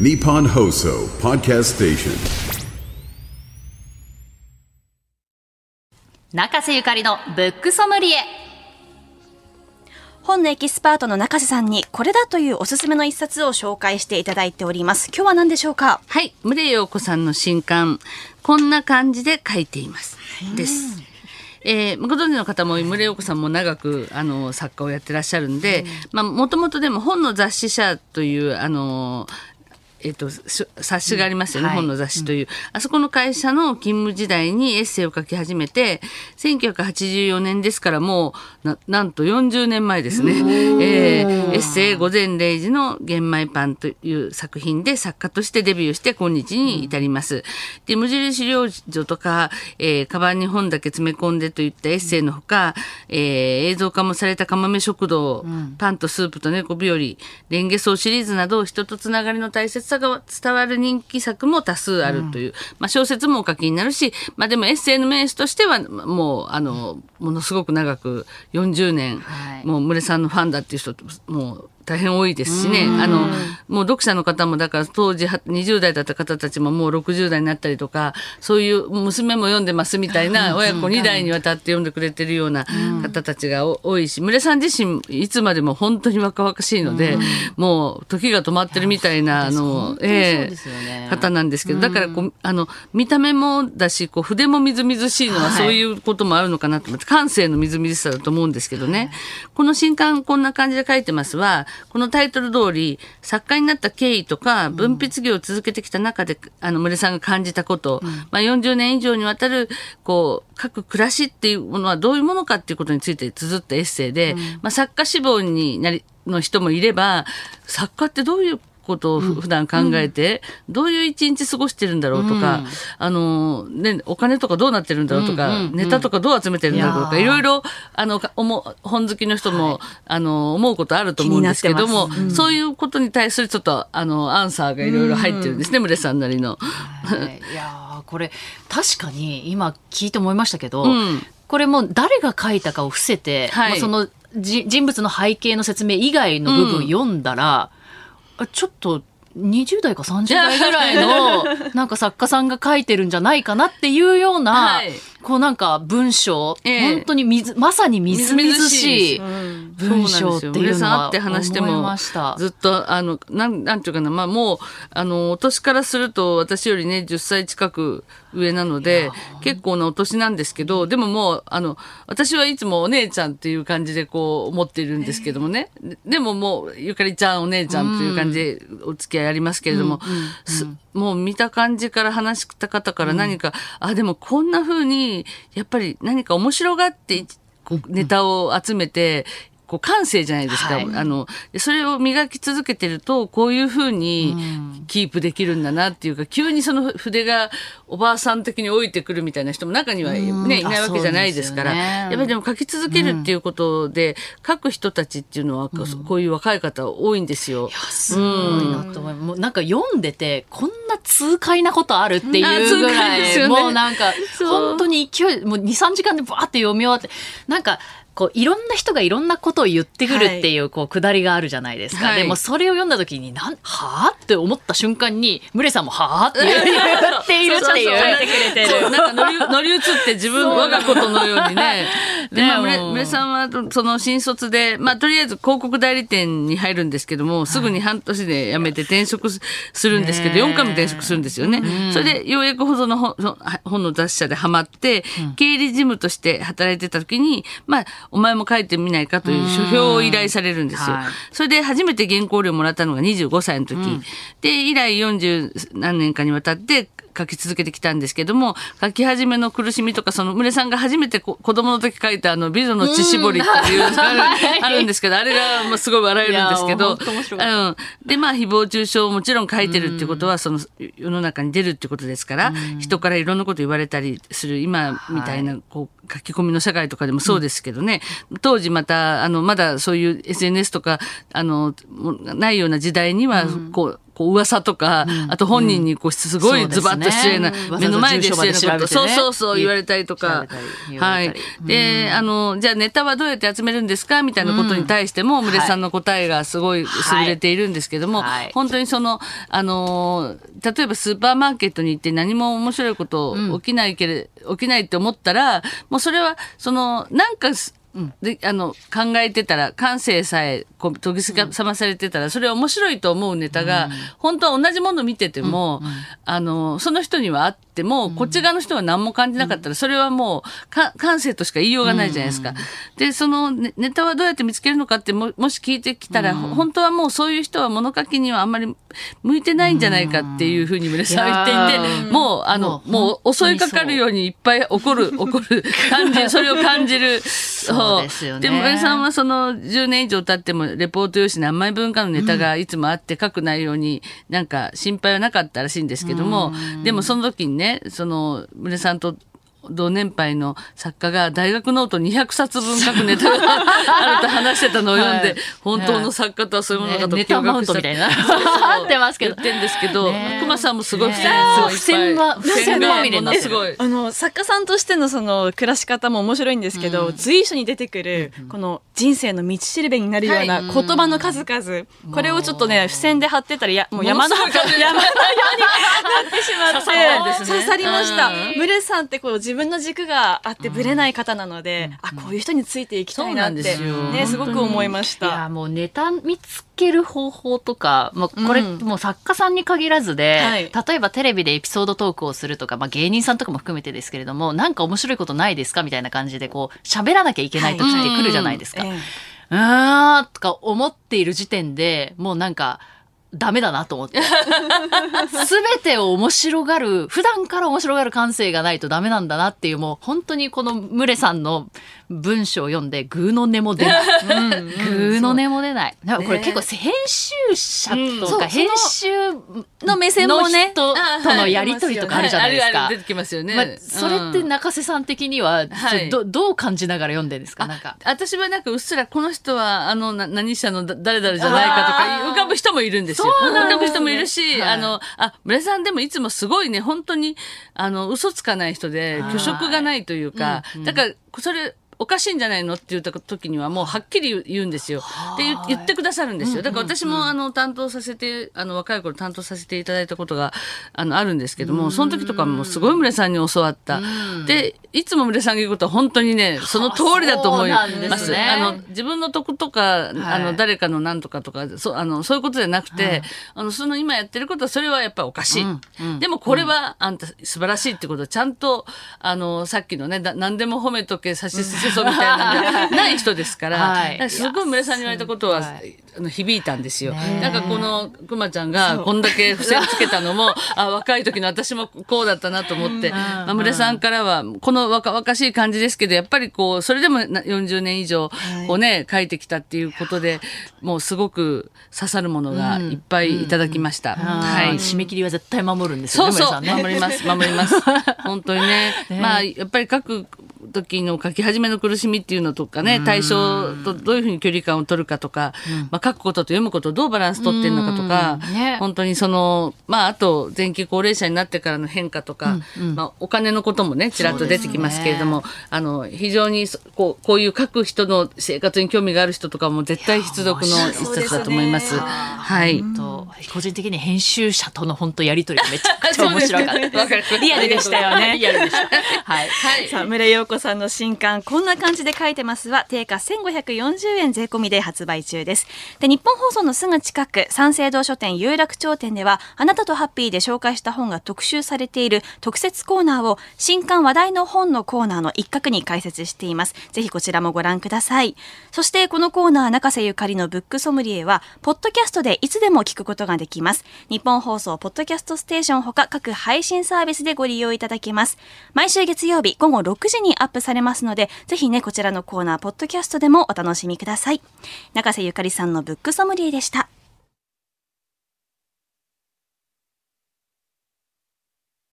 Nippon Hoso Podcast Station. 中瀬ゆかりのブックソムリエ本のエキスパートの中瀬さんにこれだというおすすめの一冊を紹介していただいております。今日は何でしょうか？はい、宗陽子さんの新刊こんな感じで書いています。です。えー、ご存知の方も宗陽子さんも長くあの作家をやってらっしゃるんで、まあもともとでも本の雑誌社というあのえっと、し冊子がありますよね、はい。本の雑誌という、あそこの会社の勤務時代にエッセイを書き始めて1984年ですからもうななんと40年前ですね、えーエッセイ「午前0時の玄米パン」という作品で作家としてデビューして今日に至ります。で無印良女とか、えー、カバンに本だけ詰め込んでといったエッセイのほか、えー映像化もされたかまめ食堂、パンとスープと猫日和レンゲソウシリーズなど人とつながりの大切さが伝わる人気作も多数あるという、まあ、小説もお書きになるし、まあ、でもエッセイの名手としてはもうあのものすごく長く40年、はい。もう村さんのファンだっていう人もう大変多いですしね。あのもう読者の方もだから当時は20代だった方たちももう60代になったりとかそういう娘も読んでますみたいな親子2代にわたって読んでくれてるような方たちがお多いし村さん自身いつまでも本当に若々しいので、もう時が止まってるみたいなあの、ええ方なんですけどだからこうあの見た目もだしこう筆もみずみずしいのははい。そういうこともあるのかなと思って、感性のみずみずしさだと思うんですけどね、この新刊こんな感じで書いてますはこのタイトル通り作家になった経緯とか文筆業を続けてきた中で、あの村さんが感じたこと、まあ、40年以上にわたるこう各暮らしっていうものはどういうものかっていうことについて綴ったエッセイで、まあ、作家志望になりの人もいれば作家ってどういうことをふ普段考えて、どういう一日過ごしてるんだろうとか、あの、ね、お金とかどうなってるんだろうとか、ネタとかどう集めてるんだろうとか、いろいろ、あの、本好きの人も、あの、思うことあると思うんですけども、そういうことに対するちょっと、あの、アンサーがいろいろ入ってるんですね、ムレさんなりの。はい。いやーこれ確かに今聞いて思いましたけど、うん。これもう誰が書いたかを伏せて、はい。そのじ人物の背景の説明以外の部分読んだら、あちょっと20代か30代ぐらいの なんか作家さんが書いてるんじゃないかなっていうような、はい。こうなんか文章、ええ。本当に水まさにみずみずしい文章っていうのはって話してもました。ずっとあのなんなんていうかな。まあもうあのお年からすると私よりね10歳近く上なので結構なお年なんですけどでももうあの私はいつもお姉ちゃんっていう感じでこう思っているんですけどもね。ででももうゆかりちゃんお姉ちゃんという感じでお付き合いありますけれども、すもう見た感じから話した方から何か、あでもこんな風にやっぱり何か面白がってネタを集めて、こう感性じゃないですか、はい。あのでそれを磨き続けてるとこういうふうにキープできるんだなっていうか、急にその筆がおばあさん的に置いてくるみたいな人も中には、ね、いないわけじゃないですから。ね。やっぱりでも書き続けるっていうことで、書く人たちっていうのは、こうこういう若い方多いんですよ。すごいなと思います。もうなんか読んでて、こんな痛快なことあるっていうぐらい、快ですよね。もうなんか、本当に勢い、もう2、3時間でバーって読み終わって、なんか、こういろんな人がいろんなことを言ってくるっていう、こうくだりがあるじゃないですか、はい。でもそれを読んだ時になんはあって思った瞬間にムレさんもはあって言っているっていう。なんか乗り乗り移って自分我がことのようにね。で、まあ、さんはその新卒で、まあ、とりあえず広告代理店に入るんですけども、すぐに半年で辞めて転職すするんですけど、ね4回も転職するんですよね。それでようやくその本その本の雑誌社でハマって、経理事務として働いてた時に、まあ、お前も書いてみないかという書評を依頼されるんですよ。はい。それで初めて原稿料もらったのが25歳の時、で以来40何年かにわたって書き続けてきたんですけども書き始めの苦しみとかその宗さんが初めてこ子供の時書いたあの美女の血絞りっていうのが ある,、んですけどあれがまあすごい笑えるんですけどもうん、でまあ誹謗中傷をもちろん書いてるってことはその世の中に出るってことですから人からいろんなこと言われたりする今みたいなこう書き込みの社会とかでもそうですけどね、当時またあのまだそういう SNS とかあのないような時代にはこうこう噂とか、あと本人にこうすごいズバッと失礼な、目の前で失礼なこと、そうそうそう言われたりとか。はい。であのじゃあネタはどうやって集めるんですかみたいなことに対しても、ムレさんの答えがすごい優れているんですけども、はい。本当にそのあの例えばスーパーマーケットに行って何も面白いこと起きないけれ、起きないって思ったらもうそれはそのなんかすであの考えてたら感性さえこう研ぎ澄まされてたらそれは面白いと思うネタが、本当は同じもの見てても、あのその人にはあっても、こっち側の人は何も感じなかったら、それはもうか感性としか言いようがないじゃないですか。でそのネネタはどうやって見つけるのかってももし聞いてきたら、本当はもうそういう人は物書きにはあんまり向いてないんじゃないかっていうふうに村さんは言っていて、もうあのもう襲いかかるようにいっぱい怒る怒る 感じそれを感じる。そう。ですよね。で村井さんはその10年以上経ってもレポート用紙何枚分かのネタがいつもあって書く内容になんか心配はなかったらしいんですけども、でもその時にねその村井さんと同年配の作家が大学ノート200冊分書くネタが あると話してたのを読んで、はい。本当の作家とはそういうものかとねネタマウントみたいな。合ってますけど。言ってんですけど、ね。熊さんもすごい付箋が付箋が付箋すごい。あの作家さんとしてのその暮らし方も面白いんですけど、随所に出てくるこの人生の道しるべになるような言葉の数々、これをちょっとね付箋で貼ってたらやもう山のもの山のなって 刺さりました。うん。ムレさんってこう自分の軸があってぶれない方なので、あこういう人についていきたいなってねすごく思いましいやた。もうネタ見つける方法とか、まあ、これ、うん。もう作家さんに限らずで、はい。例えばテレビでエピソードトークをするとか、まあ、芸人さんとかも含めてですけれどもなんか面白いことないですかみたいな感じでこう喋らなきゃいけない時って来るじゃないですか。ええ。うーんとか思っている時点でもうなんかダメだなと思って。すべてを面白がる、普段から面白がる感性がないとダメなんだなっていう、もう本当にこのムレさんの文章を読んで、グーの音も出ない。グーの音も出ない。だからこれ結構編集者とか、編集の目線もねの人とのやりとりとかあるじゃないですか。出てきますよね。まあ、それってうん。中瀬さん的には、はい。どどう感じながら読んでるんですか？なんか。私はなんかうっすらこの人はあのな何社のだ誰々じゃないかとか浮かぶ人もいるんですよ。浮かぶ人もいるし、はい。あのあ村井さんでもいつもすごいね本当にあの嘘つかない人ではい虚飾がないというか、だからそれおかしいんじゃないのって言った時にはもうはっきり言うんですよ。で言言ってくださるんですよ。だから私もあの担当させてあの若い頃担当させていただいたことがあのあるんですけども、その時とかもすごい村井さんに教わった。でいつも村井さんが言うことは本当にねその通りだと思いま。すすねあの自分の得とか、あはいの誰かの何とかとかそうあのそういうことじゃなくて、あのその今やってることはそれはやっぱりおかしい。でもこれはあんた素晴らしいってことをちゃんとあのさっきのねだ何でも褒めとけさしすせそみたいなんじゃない人ですから,、はい。すごい村井さんに言われたことは、はいあの響いたんですよ。ねなんかこのくまちゃんがこんだけ付箋つけたのも あ若い時の私もこうだったなと思って、まあ、村井さんからはこの若々しい感じですけどやっぱりこうそれでもな40年以上こうね書いてきたっていうことでもうすごく刺さるものがいっぱいいただきました。ははい。い、締め切りは絶対守るんですよね、そうそう。守ります、守ります。本当にね。まあ、やっぱり書く時の書き始めの苦しみっていうのとかね、対象とどういうふうに距離感を取るかとか、まあ、書くことと読むことをどうバランス取ってるのかとか、うん。ね。本当にその、まあ、あと、前期高齢者になってからの変化とか、まあ、お金のこともね、ちらっと出てきますけれども、あの、非常にそこう、こういう書く人の生活に興味がある人とかも絶対必読の一冊だと思います。はい。と個人的に編集者との本当やりとりがめちゃくちゃ面白かった リアルでしたよね。リアルでした。はい。はい。さあ、村井陽子さんの新刊、こんな感じで書いてますは、定価1540円税込みで発売中です。で、日本放送のすぐ近く、三省堂書店有楽町店では、あなたとハッピーで紹介した本が特集されている特設コーナーを、新刊話題の本のコーナーの一角に開設しています。ぜひこちらもご覧ください。そして、このコーナー、中瀬ゆかりのブックソムリエは、ポッドキャストでいつでも聞くことができます。日本放送、ポッドキャストステーションほか各配信サービスでご利用いただけます。毎週月曜日午後6時にアップされますので、ぜひね、こちらのコーナー、ポッドキャストでもお楽しみください。中瀬ゆかりさんのブックソムリエでした。